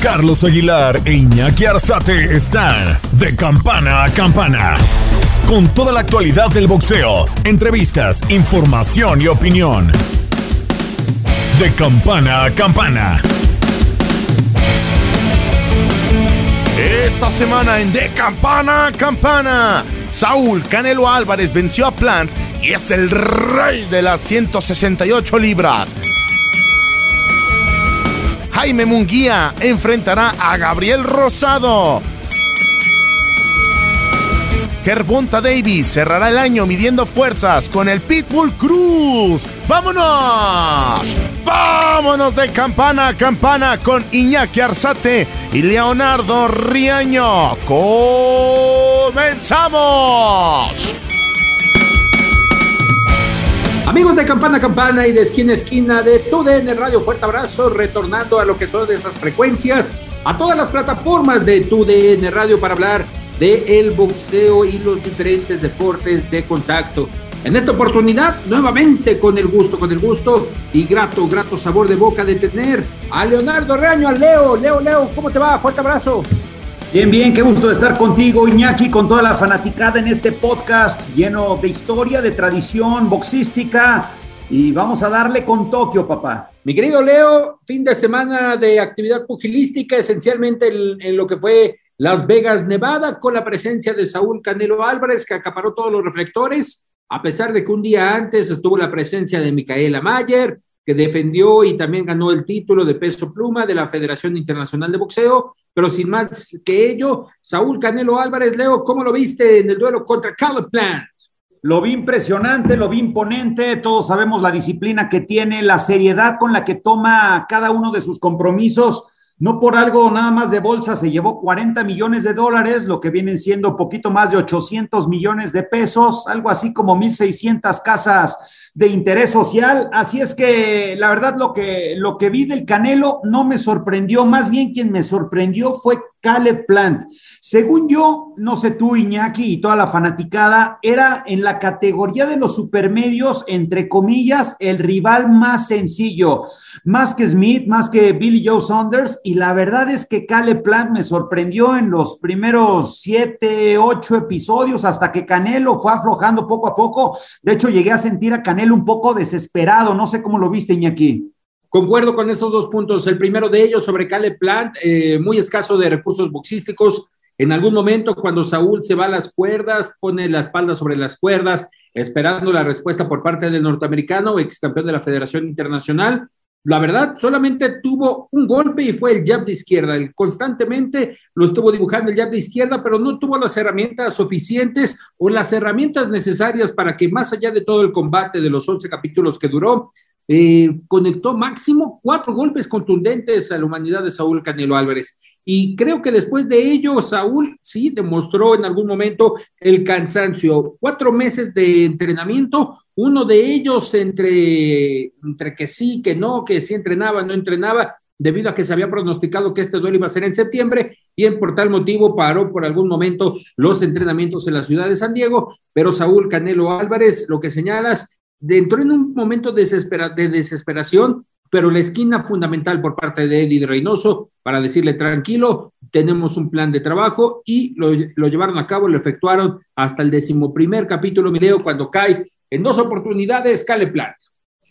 Carlos Aguilar e Iñaki Arzate están de campana a campana. Con toda la actualidad del boxeo, entrevistas, información y opinión. De campana a campana. Esta semana en De Campana a Campana, Saúl Canelo Álvarez venció a Plant y es el rey de las 168 libras. Jaime Munguía enfrentará a Gabriel Rosado. Gervonta Davis cerrará el año midiendo fuerzas con el Pitbull Cruz. ¡Vámonos! ¡Vámonos de campana a campana con Iñaki Arzate y Leonardo Riaño! ¡Comenzamos! Amigos de Campana Campana y de esquina esquina de TUDN Radio, fuerte abrazo, retornando a lo que son de estas frecuencias, a todas las plataformas de TUDN Radio para hablar de el boxeo y los diferentes deportes de contacto. En esta oportunidad, nuevamente con el gusto, con el gusto y grato, grato sabor de boca de tener a Leonardo Reaño, a Leo. Leo, Leo, ¿cómo te va? Fuerte abrazo. Bien, bien, qué gusto estar contigo, Iñaki, con toda la fanaticada en este podcast lleno de historia, de tradición boxística. Y vamos a darle con Tokio, papá. Mi querido Leo, fin de semana de actividad pugilística, esencialmente en, en lo que fue Las Vegas, Nevada, con la presencia de Saúl Canelo Álvarez, que acaparó todos los reflectores, a pesar de que un día antes estuvo la presencia de Micaela Mayer, que defendió y también ganó el título de peso pluma de la Federación Internacional de Boxeo, pero sin más que ello, Saúl Canelo Álvarez, Leo, ¿cómo lo viste en el duelo contra Caleb Plant? Lo vi impresionante, lo vi imponente, todos sabemos la disciplina que tiene, la seriedad con la que toma cada uno de sus compromisos. No por algo nada más de bolsa se llevó 40 millones de dólares, lo que vienen siendo poquito más de 800 millones de pesos, algo así como 1.600 casas de interés social. Así es que la verdad lo que, lo que vi del Canelo no me sorprendió, más bien quien me sorprendió fue Caleb Plant. Según yo, no sé tú, Iñaki, y toda la fanaticada, era en la categoría de los supermedios, entre comillas, el rival más sencillo, más que Smith, más que Billy Joe Saunders, y la verdad es que Caleb Plant me sorprendió en los primeros siete, ocho episodios, hasta que Canelo fue aflojando poco a poco. De hecho, llegué a sentir a Canelo un poco desesperado, no sé cómo lo viste, Iñaki. Concuerdo con estos dos puntos. El primero de ellos sobre Caleb Plant, eh, muy escaso de recursos boxísticos. En algún momento, cuando Saúl se va a las cuerdas, pone la espalda sobre las cuerdas, esperando la respuesta por parte del norteamericano, ex campeón de la Federación Internacional. La verdad, solamente tuvo un golpe y fue el jab de izquierda. Él constantemente lo estuvo dibujando el jab de izquierda, pero no tuvo las herramientas suficientes o las herramientas necesarias para que más allá de todo el combate de los 11 capítulos que duró, eh, conectó máximo cuatro golpes contundentes a la humanidad de Saúl Canelo Álvarez. Y creo que después de ello, Saúl sí demostró en algún momento el cansancio. Cuatro meses de entrenamiento, uno de ellos entre, entre que sí, que no, que sí entrenaba, no entrenaba, debido a que se había pronosticado que este duelo iba a ser en septiembre y por tal motivo paró por algún momento los entrenamientos en la ciudad de San Diego, pero Saúl Canelo Álvarez, lo que señalas, entró en un momento de desesperación, pero la esquina fundamental por parte de Eddie Reynoso para decirle tranquilo, tenemos un plan de trabajo y lo, lo llevaron a cabo, lo efectuaron hasta el decimoprimer capítulo, mi Leo, cuando cae en dos oportunidades, Cale Plant.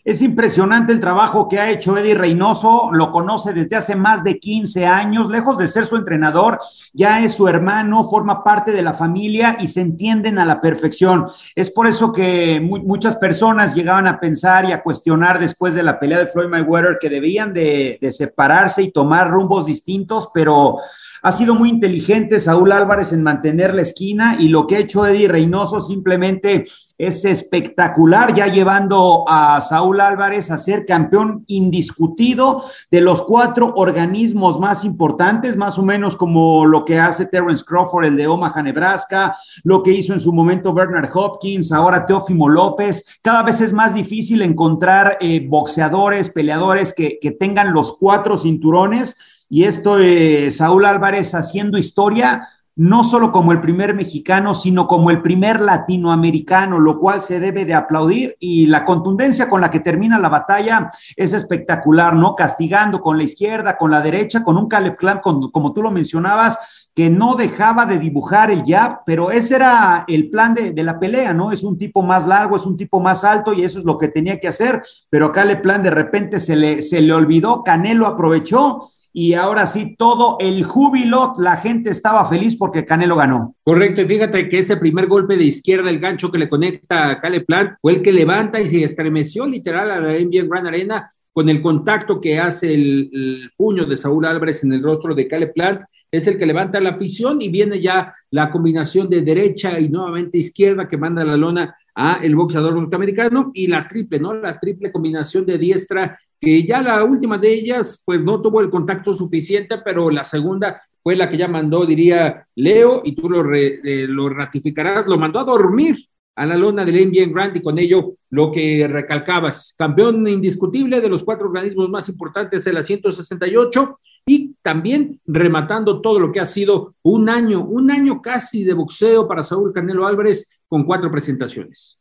Es impresionante el trabajo que ha hecho Eddie Reynoso, lo conoce desde hace más de 15 años, lejos de ser su entrenador, ya es su hermano, forma parte de la familia y se entienden a la perfección. Es por eso que mu muchas personas llegaban a pensar y a cuestionar después de la pelea de Floyd Mayweather que debían de, de separarse y tomar rumbos distintos, pero Ha sido muy inteligente Saúl Álvarez en mantener la esquina y lo que ha hecho Eddie Reynoso simplemente es espectacular, ya llevando a Saúl Álvarez a ser campeón indiscutido de los cuatro organismos más importantes, más o menos como lo que hace Terence Crawford, el de Omaha, Nebraska, lo que hizo en su momento Bernard Hopkins, ahora Teófimo López. Cada vez es más difícil encontrar eh, boxeadores, peleadores que, que tengan los cuatro cinturones. Y esto de Saúl Álvarez haciendo historia, no solo como el primer mexicano, sino como el primer latinoamericano, lo cual se debe de aplaudir y la contundencia con la que termina la batalla es espectacular, ¿no? Castigando con la izquierda, con la derecha, con un Caleb como tú lo mencionabas, que no dejaba de dibujar el jab, pero ese era el plan de, la pelea, ¿no? Es un tipo más largo, es un tipo más alto y eso es lo que tenía que hacer, pero acá el plan de repente se le olvidó, Canelo aprovechó y ahora sí, todo el júbilo, la gente estaba feliz porque Canelo ganó. Correcto, y fíjate que ese primer golpe de izquierda, el gancho que le conecta a Cale Plant, fue el que levanta y se estremeció literal a la NBA Gran Arena con el contacto que hace el, puño de Saúl Álvarez en el rostro de Cale Plant, es el que levanta la afición y viene ya la combinación de derecha y nuevamente izquierda que manda la lona a el boxeador norteamericano y la triple, ¿no? La triple combinación de diestra que ya la última de ellas, pues no tuvo el contacto suficiente, pero la segunda fue la que ya mandó, diría Leo, y tú lo, re, eh, lo ratificarás, lo mandó a dormir a la lona del NBA Grant y con ello lo que recalcabas, campeón indiscutible de los cuatro organismos más importantes de la 168 y también rematando todo lo que ha sido un año, un año casi de boxeo para Saúl Canelo Álvarez con cuatro presentaciones.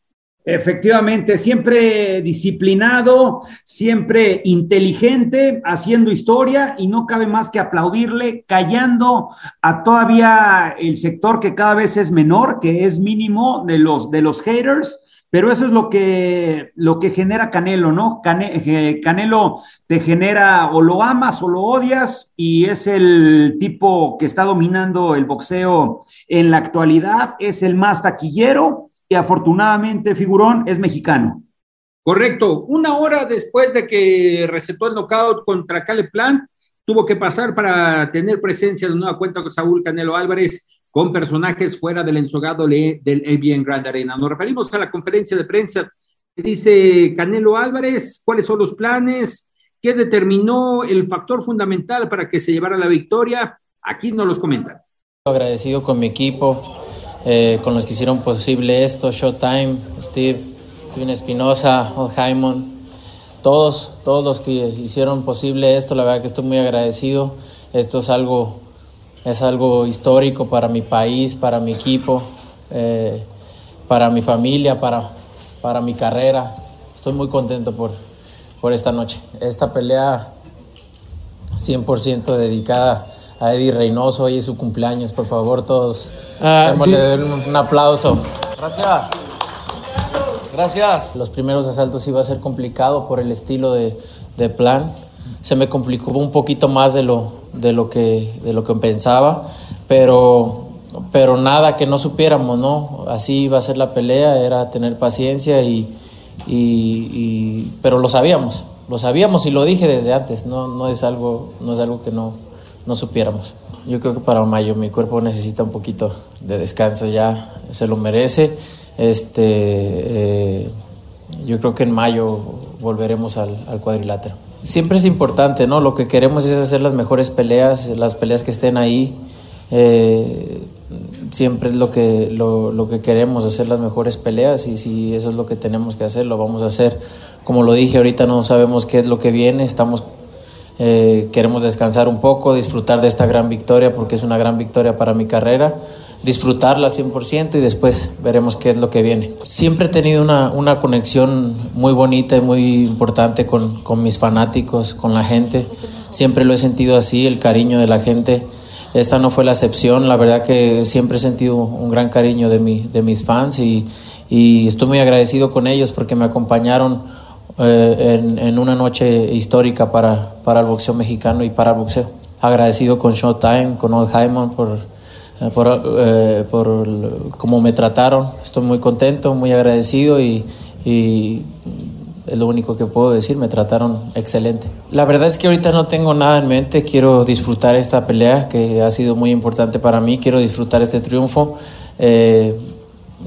Efectivamente, siempre disciplinado, siempre inteligente, haciendo historia y no cabe más que aplaudirle, callando a todavía el sector que cada vez es menor, que es mínimo de los, de los haters, pero eso es lo que, lo que genera Canelo, ¿no? Cane, Canelo te genera o lo amas o lo odias y es el tipo que está dominando el boxeo en la actualidad, es el más taquillero y afortunadamente Figurón es mexicano. Correcto. Una hora después de que recetó el knockout contra Caleb Plant, tuvo que pasar para tener presencia de nueva cuenta con Saúl Canelo Álvarez con personajes fuera del ensogado del ABN Grand Arena. Nos referimos a la conferencia de prensa dice Canelo Álvarez, cuáles son los planes, qué determinó el factor fundamental para que se llevara la victoria. Aquí nos los comentan. Agradecido con mi equipo, eh, con los que hicieron posible esto, Showtime, Steve, Steven Espinosa, Old Jaimon, todos, todos los que hicieron posible esto, la verdad que estoy muy agradecido. Esto es algo, es algo histórico para mi país, para mi equipo, eh, para mi familia, para, para mi carrera. Estoy muy contento por, por esta noche. Esta pelea 100% dedicada a Eddie Reynoso, hoy es su cumpleaños, por favor, todos uh, démosle un, un aplauso. Gracias. Gracias. Los primeros asaltos iba a ser complicado por el estilo de, de plan. Se me complicó un poquito más de lo, de lo, que, de lo que pensaba, pero, pero nada que no supiéramos, ¿no? Así iba a ser la pelea, era tener paciencia y, y, y pero lo sabíamos, lo sabíamos y lo dije desde antes, no, no, es, algo, no es algo que no, no supiéramos. Yo creo que para mayo mi cuerpo necesita un poquito de descanso ya, se lo merece. Este, eh, yo creo que en mayo volveremos al, cuadrilátero. Siempre es importante, ¿no? Lo que queremos es hacer las mejores peleas, las peleas que estén ahí. Eh, siempre es lo que, lo, que queremos, hacer las mejores peleas y si eso es lo que tenemos que hacer, lo vamos a hacer. Como lo dije, ahorita no sabemos qué es lo que viene, estamos eh, queremos descansar un poco, disfrutar de esta gran victoria porque es una gran victoria para mi carrera, disfrutarla al 100% y después veremos qué es lo que viene. Siempre he tenido una, una conexión muy bonita y muy importante con, con, mis fanáticos, con la gente. Siempre lo he sentido así, el cariño de la gente. Esta no fue la excepción, la verdad que siempre he sentido un gran cariño de, mi, de mis fans y, y estoy muy agradecido con ellos porque me acompañaron eh, en, en, una noche histórica para, para, el boxeo mexicano y para el boxeo. Agradecido con Showtime, con Old Hyman por, eh, por, eh, por cómo me trataron. Estoy muy contento, muy agradecido y, y es lo único que puedo decir, me trataron excelente. La verdad es que ahorita no tengo nada en mente, quiero disfrutar esta pelea que ha sido muy importante para mí, quiero disfrutar este triunfo. Eh,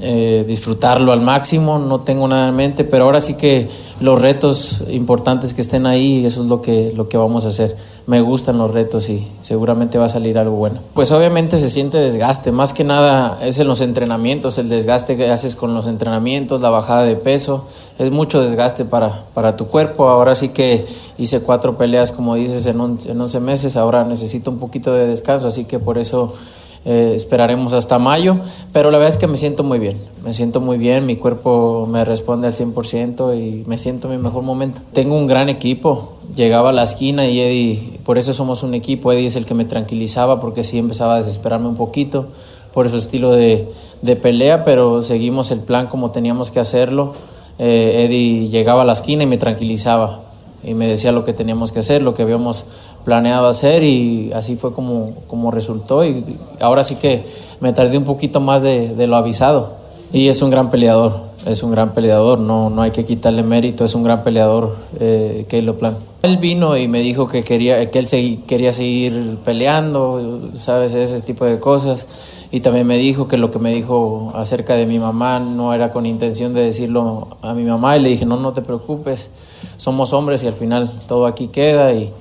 eh, disfrutarlo al máximo, no tengo nada en mente, pero ahora sí que los retos importantes que estén ahí, eso es lo que, lo que vamos a hacer. Me gustan los retos y seguramente va a salir algo bueno. Pues obviamente se siente desgaste, más que nada es en los entrenamientos, el desgaste que haces con los entrenamientos, la bajada de peso, es mucho desgaste para, para tu cuerpo. Ahora sí que hice cuatro peleas, como dices, en, en 11 meses, ahora necesito un poquito de descanso, así que por eso eh, esperaremos hasta mayo, pero la verdad es que me siento muy bien, me siento muy bien, mi cuerpo me responde al 100% y me siento en mi mejor momento. Tengo un gran equipo, llegaba a la esquina y Eddie, por eso somos un equipo, Eddie es el que me tranquilizaba porque sí empezaba a desesperarme un poquito por su estilo de, de pelea, pero seguimos el plan como teníamos que hacerlo. Eh, Eddie llegaba a la esquina y me tranquilizaba y me decía lo que teníamos que hacer, lo que habíamos planeado hacer y así fue como, como resultó y ahora sí que me tardé un poquito más de, de, lo avisado y es un gran peleador, es un gran peleador, no, no hay que quitarle mérito, es un gran peleador eh, lo Plan. Él vino y me dijo que, quería, que él quería seguir peleando, sabes, ese tipo de cosas. Y también me dijo que lo que me dijo acerca de mi mamá no era con intención de decirlo a mi mamá. Y le dije, no, no te preocupes, somos hombres y al final todo aquí queda y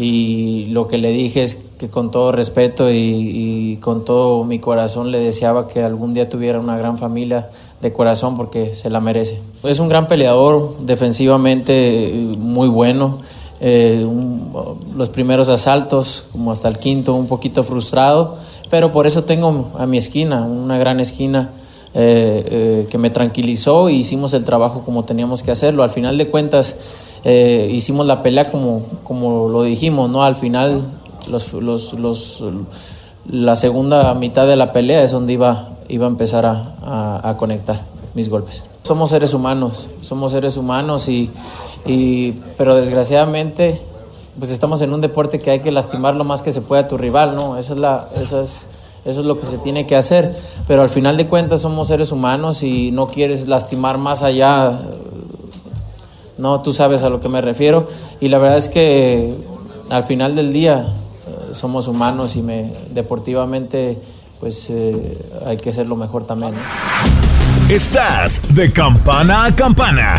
y lo que le dije es que con todo respeto y, con todo mi corazón le deseaba que algún día tuviera una gran familia de corazón porque se la merece. Es un gran peleador, defensivamente muy bueno. Eh, los primeros asaltos, como hasta el quinto, un poquito frustrado, pero por eso tengo a mi esquina, una gran esquina eh, eh, que me tranquilizó y hicimos el trabajo como teníamos que hacerlo. Al final de cuentas, eh, hicimos la pelea como, como lo dijimos, ¿no? Al final, los, los, los, la segunda mitad de la pelea es donde iba, iba a empezar a, a, conectar mis golpes. Somos seres humanos, somos seres humanos y, y, pero desgraciadamente pues estamos en un deporte que hay que lastimar lo más que se pueda a tu rival, ¿no? Esa es la, esa es, eso es lo que se tiene que hacer, pero al final de cuentas somos seres humanos y no quieres lastimar más allá no, tú sabes a lo que me refiero. Y la verdad es que al final del día eh, somos humanos y me, deportivamente pues eh, hay que ser lo mejor también. Estás de campana a campana.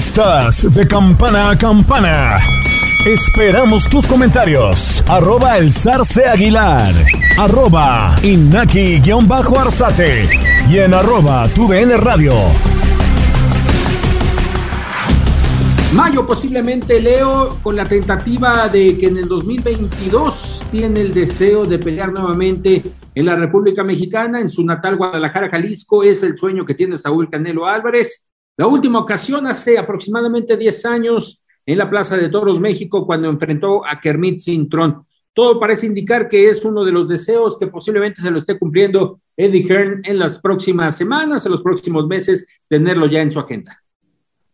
Estás de campana a campana. Esperamos tus comentarios. Arroba el zarce aguilar. Arroba inaki-arzate. Y en arroba tu radio. Mayo posiblemente Leo con la tentativa de que en el 2022 tiene el deseo de pelear nuevamente en la República Mexicana, en su natal Guadalajara, Jalisco, es el sueño que tiene Saúl Canelo Álvarez la última ocasión hace aproximadamente 10 años en la Plaza de Toros, México, cuando enfrentó a Kermit Sintrón. Todo parece indicar que es uno de los deseos que posiblemente se lo esté cumpliendo Eddie Hearn en las próximas semanas, en los próximos meses, tenerlo ya en su agenda.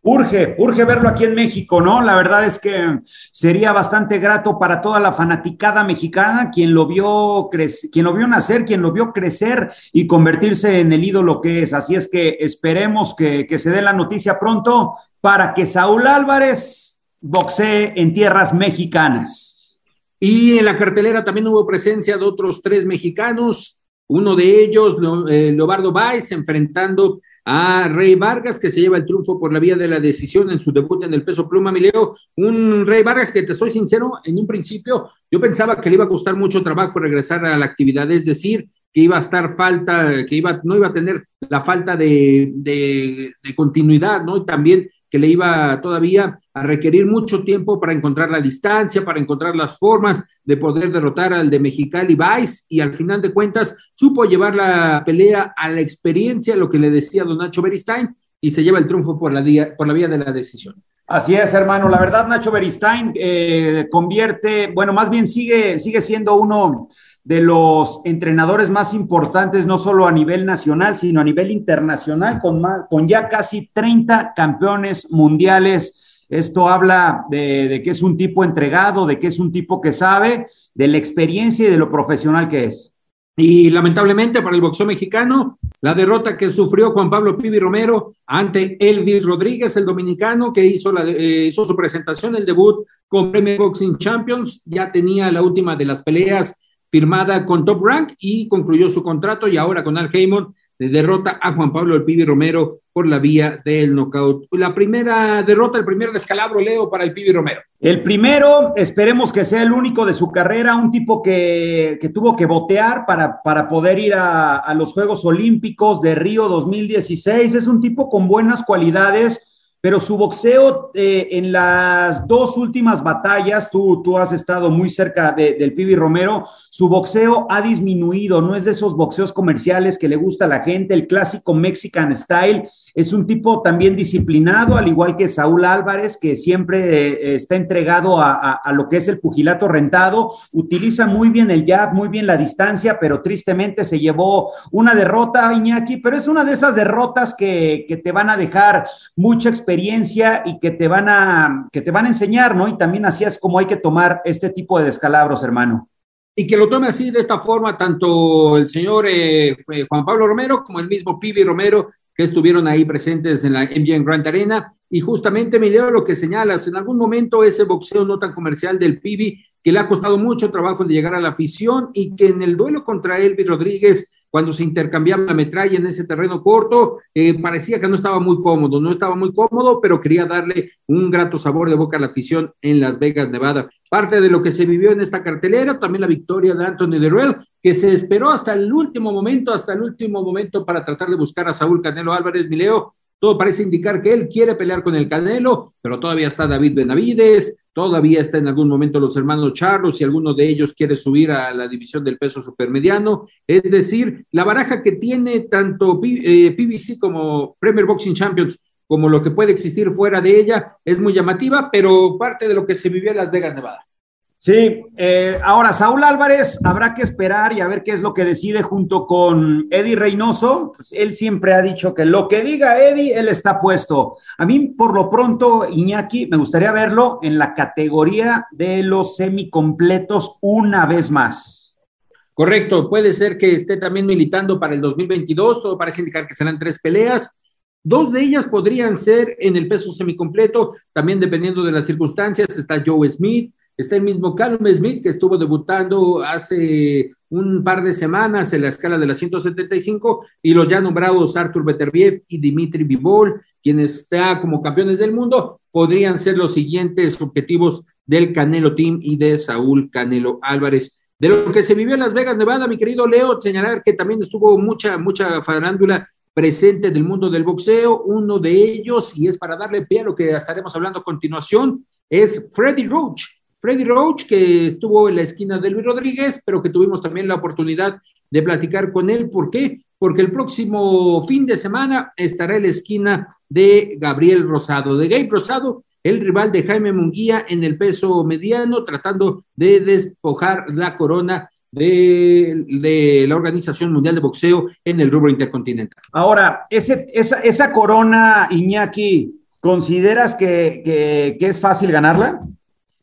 Urge, urge verlo aquí en México, ¿no? La verdad es que sería bastante grato para toda la fanaticada mexicana, quien lo vio quien lo vio nacer, quien lo vio crecer y convertirse en el ídolo que es. Así es que esperemos que, se dé la noticia pronto para que Saúl Álvarez boxee en tierras mexicanas. Y en la cartelera también hubo presencia de otros tres mexicanos, uno de ellos, eh, Leobardo Baez, enfrentando a Rey Vargas, que se lleva el triunfo por la vía de la decisión en su debut en el peso pluma, Mileo. Un Rey Vargas que te soy sincero, en un principio yo pensaba que le iba a costar mucho trabajo regresar a la actividad, es decir, que iba a estar falta, que iba, no iba a tener la falta de, de, de continuidad, ¿no? Y también que le iba todavía a requerir mucho tiempo para encontrar la distancia, para encontrar las formas de poder derrotar al de Mexicali Vice y al final de cuentas supo llevar la pelea a la experiencia, lo que le decía don Nacho Beristain, y se lleva el triunfo por la, vía, por la vía de la decisión. Así es, hermano. La verdad, Nacho Beristain eh, convierte, bueno, más bien sigue, sigue siendo uno de los entrenadores más importantes, no solo a nivel nacional, sino a nivel internacional, con, con ya casi 30 campeones mundiales. Esto habla de, de, que es un tipo entregado, de que es un tipo que sabe, de la experiencia y de lo profesional que es. Y lamentablemente para el boxeo mexicano, la derrota que sufrió Juan Pablo Pibi Romero ante Elvis Rodríguez, el dominicano, que hizo, la, eh, hizo su presentación, el debut con Premier Boxing Champions, ya tenía la última de las peleas firmada con Top Rank y concluyó su contrato y ahora con Al Heyman derrota a Juan Pablo El Pibi Romero por la vía del knockout. La primera derrota, el primer descalabro, Leo, para el Pibi Romero. El primero, esperemos que sea el único de su carrera, un tipo que, que tuvo que botear para, para poder ir a, a los Juegos Olímpicos de Río 2016. Es un tipo con buenas cualidades pero su boxeo eh, en las dos últimas batallas, tú, tú has estado muy cerca de, del Pibi Romero, su boxeo ha disminuido, no es de esos boxeos comerciales que le gusta a la gente, el clásico Mexican Style, es un tipo también disciplinado, al igual que Saúl Álvarez, que siempre eh, está entregado a, a, lo que es el pugilato rentado, utiliza muy bien el jab, muy bien la distancia, pero tristemente se llevó una derrota, Iñaki, pero es una de esas derrotas que, que te van a dejar mucha experiencia y que te van a, que te van a enseñar, ¿no? Y también así es como hay que tomar este tipo de descalabros, hermano y que lo tome así de esta forma tanto el señor eh, Juan Pablo Romero como el mismo Pibi Romero que estuvieron ahí presentes en la MGM Grand Arena. Y justamente, me leo lo que señalas, en algún momento ese boxeo no tan comercial del Pibi, que le ha costado mucho trabajo de llegar a la afición y que en el duelo contra Elvis Rodríguez cuando se intercambiaba la metralla en ese terreno corto, eh, parecía que no estaba muy cómodo, no estaba muy cómodo, pero quería darle un grato sabor de boca a la afición en Las Vegas, Nevada. Parte de lo que se vivió en esta cartelera, también la victoria de Anthony Derrell, que se esperó hasta el último momento, hasta el último momento para tratar de buscar a Saúl Canelo Álvarez Mileo, todo parece indicar que él quiere pelear con el Canelo, pero todavía está David Benavides, todavía está en algún momento los hermanos Charlos y alguno de ellos quiere subir a la división del peso supermediano. Es decir, la baraja que tiene tanto eh, PBC como Premier Boxing Champions como lo que puede existir fuera de ella es muy llamativa, pero parte de lo que se vivió en Las Vegas, Nevada. Sí, eh, ahora Saúl Álvarez habrá que esperar y a ver qué es lo que decide junto con Eddie Reynoso. Pues él siempre ha dicho que lo que diga Eddie, él está puesto. A mí, por lo pronto, Iñaki, me gustaría verlo en la categoría de los semicompletos una vez más. Correcto, puede ser que esté también militando para el 2022, todo parece indicar que serán tres peleas. Dos de ellas podrían ser en el peso semicompleto, también dependiendo de las circunstancias. Está Joe Smith, Está el mismo Callum Smith, que estuvo debutando hace un par de semanas en la escala de las 175, y los ya nombrados Artur Beterbiev y Dimitri Vivol, quienes están como campeones del mundo, podrían ser los siguientes objetivos del Canelo Team y de Saúl Canelo Álvarez. De lo que se vivió en Las Vegas, Nevada, mi querido Leo, señalar que también estuvo mucha, mucha farándula presente del mundo del boxeo. Uno de ellos, y es para darle pie a lo que estaremos hablando a continuación, es Freddy Roach, Freddy Roach, que estuvo en la esquina de Luis Rodríguez, pero que tuvimos también la oportunidad de platicar con él. ¿Por qué? Porque el próximo fin de semana estará en la esquina de Gabriel Rosado, de Gabe Rosado, el rival de Jaime Munguía en el peso mediano, tratando de despojar la corona de, la Organización Mundial de Boxeo en el rubro intercontinental. Ahora, ese, esa, esa corona, Iñaki, ¿consideras que es fácil ganarla?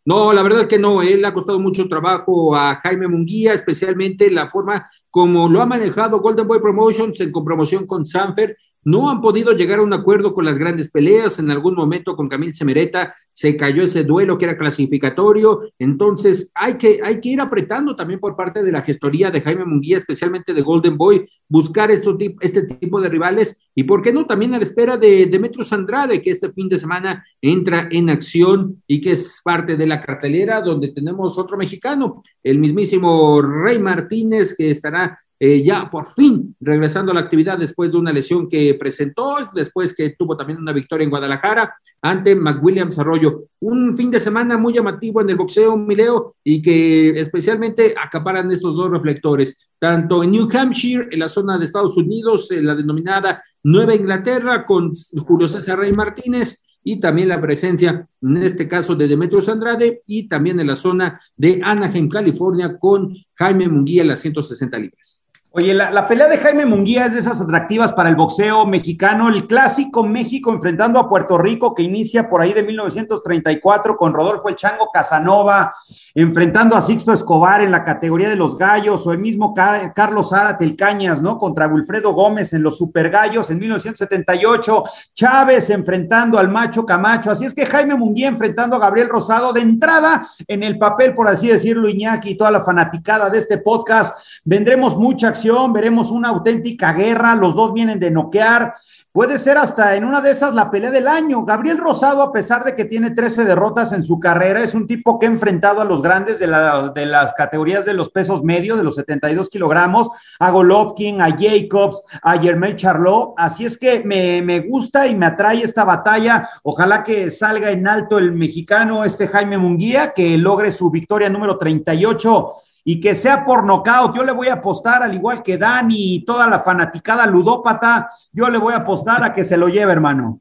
No, la verdad que no, él ha costado mucho trabajo a Jaime Munguía, especialmente la forma como lo ha manejado Golden Boy Promotions en compromoción con Sanfer no han podido llegar a un acuerdo con las grandes peleas. En algún momento con Camil Semereta se cayó ese duelo que era clasificatorio. Entonces hay que, hay que ir apretando también por parte de la gestoría de Jaime Munguía, especialmente de Golden Boy, buscar este tipo de rivales y, ¿por qué no? También a la espera de Demetrius Andrade, que este fin de semana entra en acción y que es parte de la cartelera donde tenemos otro mexicano, el mismísimo Rey Martínez, que estará eh, ya por fin regresando a la actividad después de una lesión que presentó, después que tuvo también una victoria en Guadalajara ante McWilliams Arroyo. Un fin de semana muy llamativo en el boxeo, Mileo, y que especialmente acaparan estos dos reflectores, tanto en New Hampshire, en la zona de Estados Unidos, en la denominada Nueva Inglaterra, con Julio César Rey Martínez, y también la presencia, en este caso, de Demetrios Andrade y también en la zona de Anaheim, California, con Jaime Munguía las 160 libras. Oye, la, pelea de Jaime Munguía es de esas atractivas para el boxeo mexicano, el clásico México enfrentando a Puerto Rico que inicia por ahí de 1934 con Rodolfo El Chango Casanova, enfrentando a Sixto Escobar en la categoría de los gallos, o el mismo Carlos Zárate Cañas, ¿no? Contra Wilfredo Gómez en los Super Gallos en 1978, Chávez enfrentando al Macho Camacho, así es que Jaime Munguía enfrentando a Gabriel Rosado de entrada en el papel, por así decirlo, Iñaki y toda la fanaticada de este podcast, vendremos mucha acción veremos una auténtica guerra, los dos vienen de noquear, puede ser hasta en una de esas la pelea del año. Gabriel Rosado, a pesar de que tiene 13 derrotas en su carrera, es un tipo que ha enfrentado a los grandes de, de las categorías de los pesos medios, de los 72 kilogramos, a Golovkin, a Jacobs, a Germain Charlot, así es que me, me gusta y me atrae esta batalla, ojalá que salga en alto el mexicano, este Jaime Munguía, que logre su victoria número 38 y que sea por nocaut. Yo le voy a apostar, al igual que Dani y toda la fanaticada ludópata, yo le voy a apostar a que se lo lleve, hermano.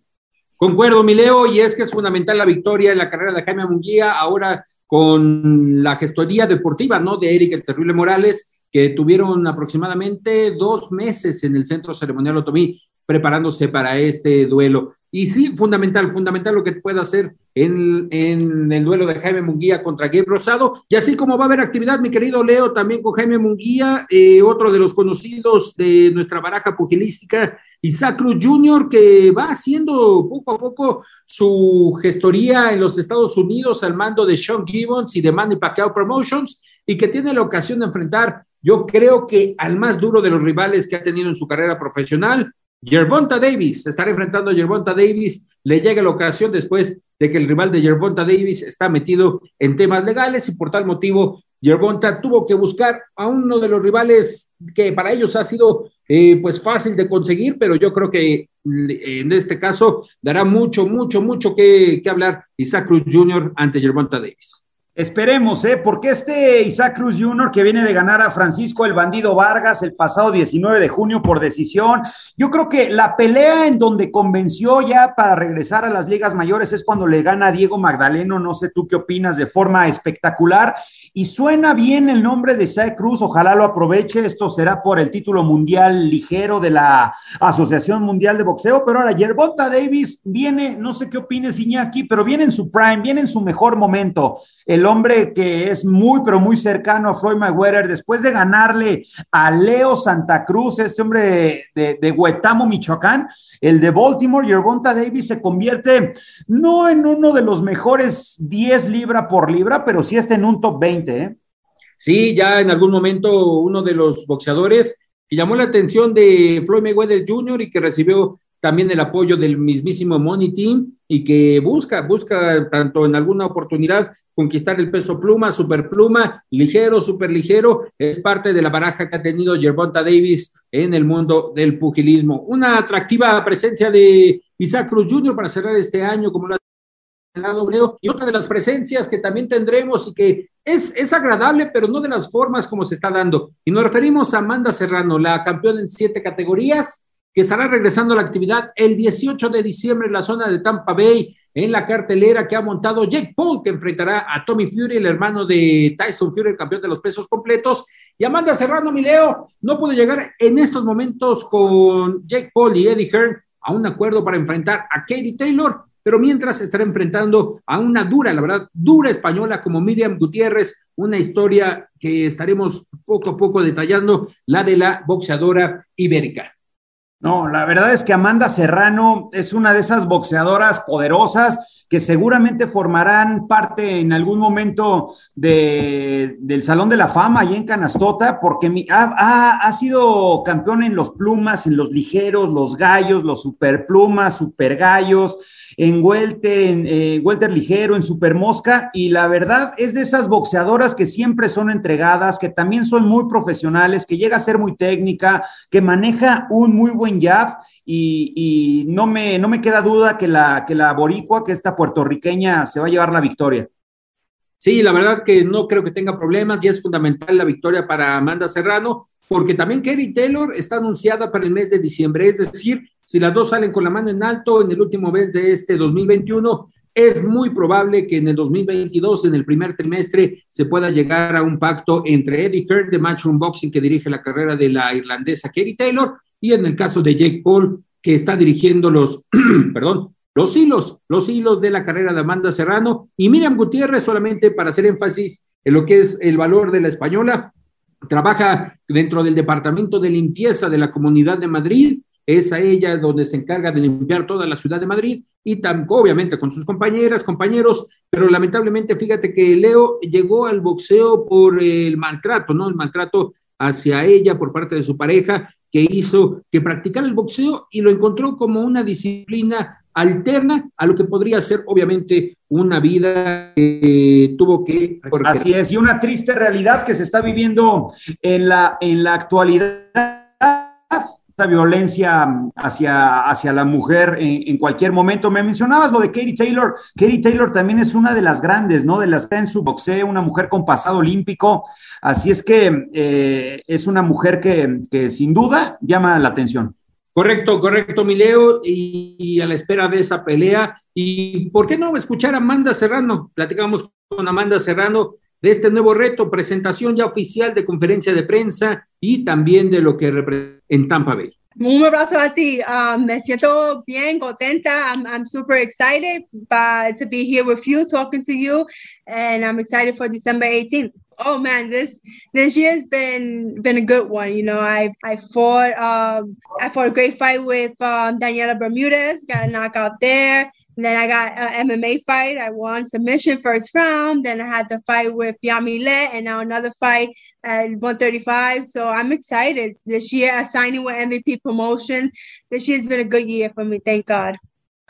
Concuerdo, Mileo, y es que es fundamental la victoria en la carrera de Jaime Munguía, ahora con la gestoría deportiva, ¿no? De Eric el Terrible Morales, que tuvieron aproximadamente dos meses en el Centro Ceremonial Otomí preparándose para este duelo. Y sí, fundamental, fundamental lo que pueda hacer en, el duelo de Jaime Munguía contra Gabe Rosado. Y así como va a haber actividad, mi querido Leo, también con Jaime Munguía, eh, otro de los conocidos de nuestra baraja pugilística, Isaac Cruz Jr., que va haciendo poco a poco su gestoría en los Estados Unidos al mando de Sean Gibbons y de Manny Pacquiao Promotions, y que tiene la ocasión de enfrentar, yo creo que al más duro de los rivales que ha tenido en su carrera profesional, Gervonta Davis, estará enfrentando a Gervonta Davis, le llega la ocasión después de que el rival de Gervonta Davis está metido en temas legales y por tal motivo Gervonta tuvo que buscar a uno de los rivales que para ellos ha sido eh, pues fácil de conseguir, pero yo creo que en este caso dará mucho, mucho, mucho que, que hablar Isaac Cruz Jr. ante Gervonta Davis. Esperemos, ¿eh? Porque este Isaac Cruz Jr., que viene de ganar a Francisco el Bandido Vargas el pasado 19 de junio por decisión, yo creo que la pelea en donde convenció ya para regresar a las ligas mayores es cuando le gana a Diego Magdaleno, no sé tú qué opinas, de forma espectacular. Y suena bien el nombre de Isaac Cruz, ojalá lo aproveche, esto será por el título mundial ligero de la Asociación Mundial de Boxeo, pero ahora Yerbota Davis viene, no sé qué opines Iñaki, pero viene en su prime, viene en su mejor momento. El el hombre que es muy, pero muy cercano a Floyd Mayweather, después de ganarle a Leo Santa Cruz, este hombre de, de Huetamo, Michoacán, el de Baltimore, Yerbonta Davis se convierte no en uno de los mejores 10 libra por libra, pero sí está en un top 20. ¿eh? Sí, ya en algún momento uno de los boxeadores que llamó la atención de Floyd Mayweather Jr. y que recibió también el apoyo del mismísimo Money Team y que busca, busca tanto en alguna oportunidad conquistar el peso pluma, super pluma, ligero, super ligero, es parte de la baraja que ha tenido Gervonta Davis en el mundo del pugilismo. Una atractiva presencia de Isaac Cruz Jr. para cerrar este año como la y otra de las presencias que también tendremos y que es, es agradable, pero no de las formas como se está dando. Y nos referimos a Amanda Serrano, la campeona en siete categorías, que estará regresando a la actividad el 18 de diciembre en la zona de Tampa Bay, en la cartelera que ha montado Jake Paul, que enfrentará a Tommy Fury, el hermano de Tyson Fury, el campeón de los pesos completos. Y Amanda Serrano, mi Leo, no pudo llegar en estos momentos con Jake Paul y Eddie Hearn a un acuerdo para enfrentar a Katie Taylor, pero mientras estará enfrentando a una dura, la verdad, dura española como Miriam Gutiérrez, una historia que estaremos poco a poco detallando, la de la boxeadora ibérica. No, la verdad es que Amanda Serrano es una de esas boxeadoras poderosas que seguramente formarán parte en algún momento de, del Salón de la Fama ahí en Canastota, porque ha, ha, sido campeón en los plumas, en los ligeros, los gallos, los superplumas, super gallos, en welter, en eh, welter ligero, en super mosca, y la verdad es de esas boxeadoras que siempre son entregadas, que también son muy profesionales, que llega a ser muy técnica, que maneja un muy buen jab y, no, me, no me queda duda que la, que la boricua, que esta puertorriqueña, se va a llevar la victoria. Sí, la verdad que no creo que tenga problemas y es fundamental la victoria para Amanda Serrano, porque también Kerry Taylor está anunciada para el mes de diciembre, es decir, si las dos salen con la mano en alto en el último mes de este 2021, es muy probable que en el 2022, en el primer trimestre, se pueda llegar a un pacto entre Eddie Hearn de Matchroom Boxing, que dirige la carrera de la irlandesa Kerry Taylor, y en el caso de Jake Paul, que está dirigiendo los, perdón, los hilos, los hilos de la carrera de Amanda Serrano, y Miriam Gutiérrez, solamente para hacer énfasis en lo que es el valor de la española, trabaja dentro del Departamento de Limpieza de la Comunidad de Madrid, es a ella donde se encarga de limpiar toda la ciudad de Madrid y también, obviamente con sus compañeras, compañeros, pero lamentablemente fíjate que Leo llegó al boxeo por el maltrato, ¿no? El maltrato hacia ella por parte de su pareja que hizo que practicara el boxeo y lo encontró como una disciplina alterna a lo que podría ser obviamente una vida que tuvo que... Así es, y una triste realidad que se está viviendo en la, en la actualidad violencia hacia, hacia la mujer en, cualquier momento. Me mencionabas lo de Katie Taylor. Katie Taylor también es una de las grandes, ¿no? De las que en su boxeo, una mujer con pasado olímpico. Así es que eh, es una mujer que, sin duda llama la atención. Correcto, correcto, Mileo, y, y, a la espera de esa pelea. ¿Y por qué no escuchar a Amanda Serrano? Platicamos con Amanda Serrano de este nuevo reto, presentación ya oficial de conferencia de prensa y también de lo que representa en Tampa Bay. Un abrazo a ti. Um, me siento bien contenta. I'm, I'm super excited to be here with you, talking to you, and I'm excited for December 18th. Oh man, this this year's been been a good one. You know, I I fought um, I fought a great fight with um, Daniela Bermudez, got a knockout there. And then I got an MMA fight. I won submission first round. Then I had the fight with Yamile and now another fight at 135. So I'm excited. This year, I signing with MVP Promotion. This year's been a good year for me. Thank God.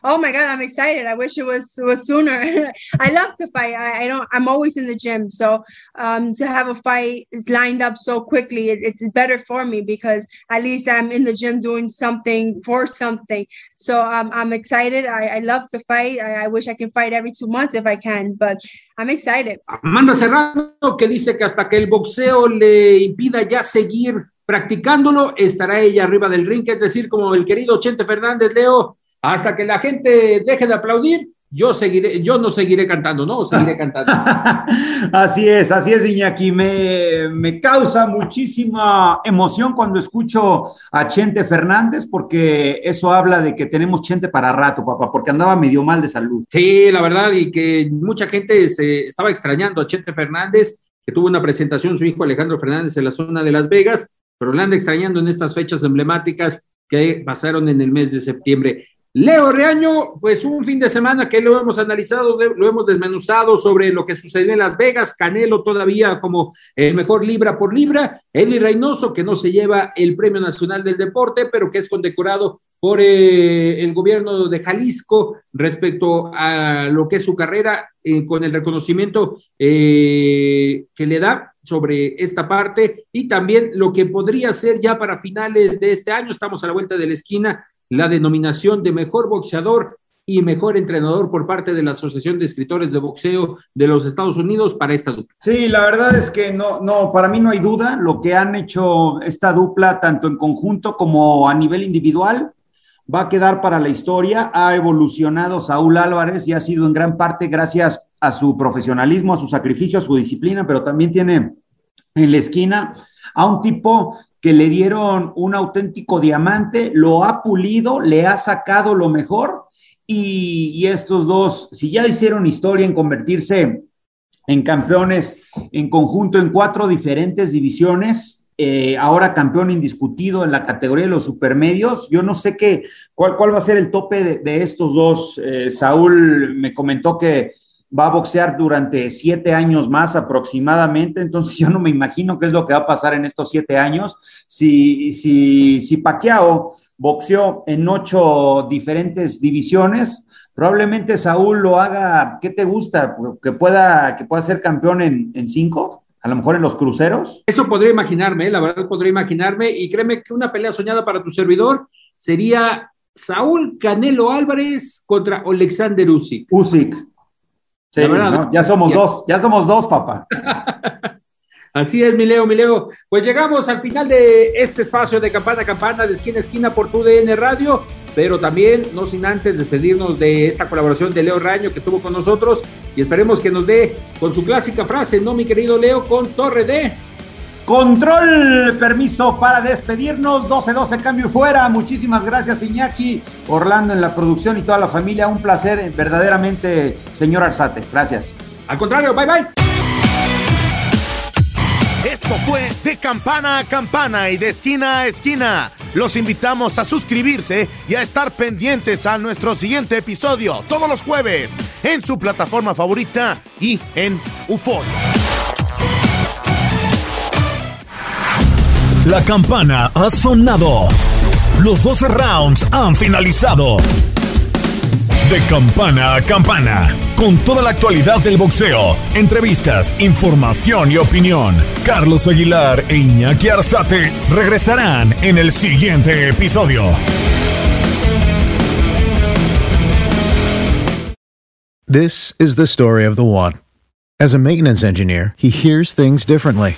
Oh my god, I'm excited. I wish it was was sooner. I love to fight. I, I, don't I'm always in the gym. So um to have a fight is lined up so quickly, it, it's better for me because at least I'm in the gym doing something for something. So um, I'm excited. I, I love to fight. I, I wish I can fight every two months if I can, but I'm excited. Amanda Serrano que dice que hasta que el boxeo le impida ya seguir practicándolo, estará ella arriba del ring, es decir, como el querido Chente Fernández, Leo, hasta que la gente deje de aplaudir, yo seguiré, yo no seguiré cantando, ¿no? Seguiré cantando. así es, así es, Iñaki. Me, me causa muchísima emoción cuando escucho a Chente Fernández, porque eso habla de que tenemos Chente para rato, papá, porque andaba medio mal de salud. Sí, la verdad, y que mucha gente se estaba extrañando a Chente Fernández, que tuvo una presentación su hijo Alejandro Fernández en la zona de Las Vegas, pero le anda extrañando en estas fechas emblemáticas que pasaron en el mes de septiembre. Leo Reaño, pues un fin de semana que lo hemos analizado, lo hemos desmenuzado sobre lo que sucedió en Las Vegas, Canelo todavía como el mejor libra por libra, Eddie Reynoso, que no se lleva el Premio Nacional del Deporte, pero que es condecorado por eh, el gobierno de Jalisco respecto a lo que es su carrera, eh, con el reconocimiento eh, que le da sobre esta parte. Y también lo que podría ser ya para finales de este año, estamos a la vuelta de la esquina, la denominación de mejor boxeador y mejor entrenador por parte de la Asociación de Escritores de Boxeo de los Estados Unidos para esta dupla. Sí, la verdad es que no, no, para mí no hay duda lo que han hecho esta dupla, tanto en conjunto como a nivel individual, va a quedar para la historia. Ha evolucionado Saúl Álvarez y ha sido en gran parte gracias a su profesionalismo, a su sacrificio, a su disciplina, pero también tiene en la esquina a un tipo que le dieron un auténtico diamante, lo ha pulido, le ha sacado lo mejor y, estos dos, si ya hicieron historia en convertirse en campeones en conjunto en cuatro diferentes divisiones, eh, ahora campeón indiscutido en la categoría de los supermedios. Yo no sé qué, cuál, cuál va a ser el tope de, estos dos. Eh, Saúl me comentó que va a boxear durante siete años más aproximadamente, entonces yo no me imagino qué es lo que va a pasar en estos siete años. Si, si, si Pacquiao boxeó en ocho diferentes divisiones, probablemente Saúl lo haga, ¿qué te gusta? Que pueda, que pueda ser campeón en, en cinco, a lo mejor en los cruceros. Eso podría imaginarme, la verdad podría imaginarme, y créeme que una pelea soñada para tu servidor sería Saúl Canelo Álvarez contra Alexander Usyk. Usyk. Sí, ya somos dos, ya somos dos, papá. Así es, mi Leo, mi Leo. Pues llegamos al final de este espacio de campana a campana, de esquina a esquina por tu DN Radio, pero también, no sin antes despedirnos de esta colaboración de Leo Raño que estuvo con nosotros y esperemos que nos dé con su clásica frase, ¿no, mi querido Leo? Con Torre de. Control, permiso para despedirnos. 12-12, cambio fuera. Muchísimas gracias, Iñaki, Orlando en la producción y toda la familia. Un placer, verdaderamente, señor Arzate. Gracias. Al contrario, bye bye. Esto fue de campana a campana y de esquina a esquina. Los invitamos a suscribirse y a estar pendientes a nuestro siguiente episodio todos los jueves en su plataforma favorita y en UFO. La campana ha sonado. Los 12 rounds han finalizado. De campana a campana, con toda la actualidad del boxeo, entrevistas, información y opinión. Carlos Aguilar e Iñaki Arzate regresarán en el siguiente episodio. This is the story of the one. As a maintenance engineer, he hears things differently.